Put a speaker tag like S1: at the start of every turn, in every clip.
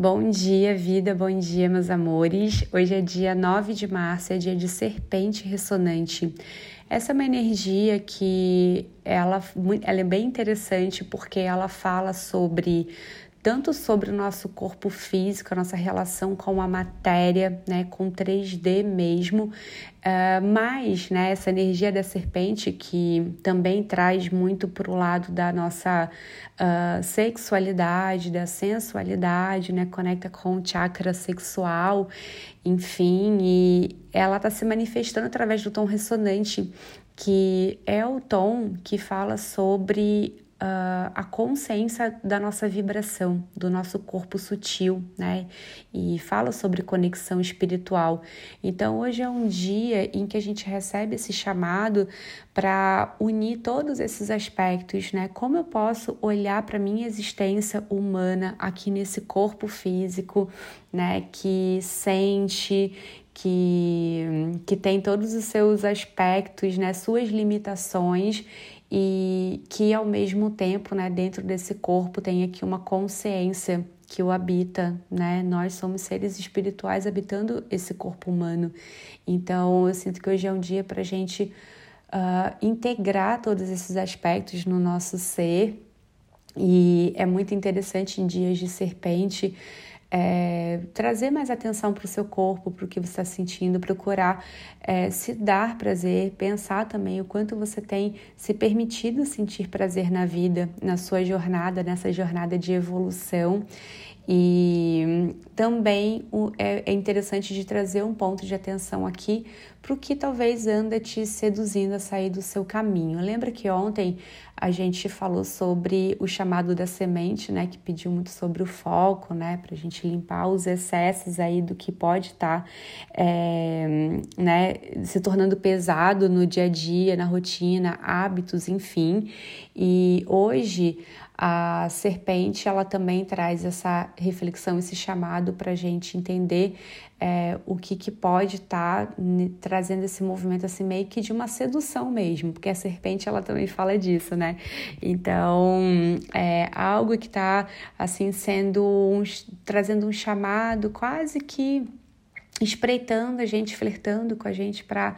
S1: Bom dia, vida, bom dia, meus amores. Hoje é dia 9 de março, é dia de serpente ressonante. Essa é uma energia que ela, ela é bem interessante porque ela fala sobre tanto sobre o nosso corpo físico, a nossa relação com a matéria, né, com 3D mesmo, uh, mas né, essa energia da serpente que também traz muito para o lado da nossa uh, sexualidade, da sensualidade, né, conecta com o chakra sexual, enfim, e ela está se manifestando através do tom ressonante, que é o tom que fala sobre uh, a consciência da nossa vibração, do nosso corpo sutil, né? E fala sobre conexão espiritual. Então, hoje é um dia em que a gente recebe esse chamado para unir todos esses aspectos, né? Como eu posso olhar para minha existência humana aqui nesse corpo físico, né? Que sente, que, que tem todos os seus aspectos, né? Suas limitações e que ao mesmo tempo, né, dentro desse corpo tem aqui uma consciência que o habita, né? Nós somos seres espirituais habitando esse corpo humano. Então, eu sinto que hoje é um dia para a gente uh, integrar todos esses aspectos no nosso ser. E é muito interessante em dias de serpente é, trazer mais atenção para o seu corpo, para o que você está sentindo, procurar é, se dar prazer, pensar também o quanto você tem se permitido sentir prazer na vida, na sua jornada, nessa jornada de evolução. E também é, é interessante de trazer um ponto de atenção aqui para o que talvez anda te seduzindo a sair do seu caminho. Lembra que ontem a gente falou sobre o chamado da semente, né? Que pediu muito sobre o foco, né? Para a gente limpar os excessos aí do que pode estar, tá, é, né? Se tornando pesado no dia a dia, na rotina, hábitos, enfim. E hoje a serpente ela também traz essa reflexão, esse chamado para a gente entender é, o que, que pode estar tá trazendo esse movimento assim meio que de uma sedução mesmo, porque a serpente ela também fala disso, né? Então é algo que está assim sendo um, trazendo um chamado quase que espreitando a gente, flertando com a gente para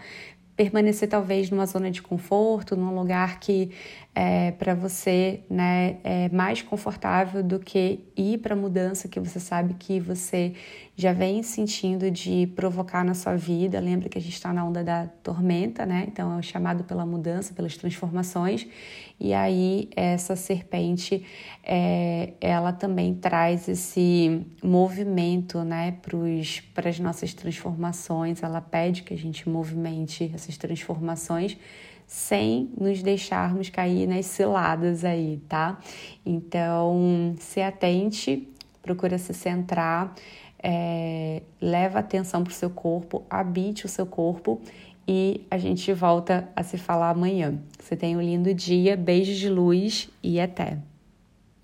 S1: permanecer talvez numa zona de conforto, num lugar que é, para você né, é mais confortável do que ir para a mudança que você sabe que você já vem sentindo de provocar na sua vida. Lembra que a gente está na onda da tormenta, né? Então é o chamado pela mudança, pelas transformações. E aí essa serpente, é, ela também traz esse movimento, né, para as nossas transformações. Ela pede que a gente movimente essas transformações sem nos deixarmos cair nas ciladas aí, tá? Então, se atente, procura se centrar, é, leva atenção para o seu corpo, habite o seu corpo e a gente volta a se falar amanhã. Você tenha um lindo dia, beijos de luz e até!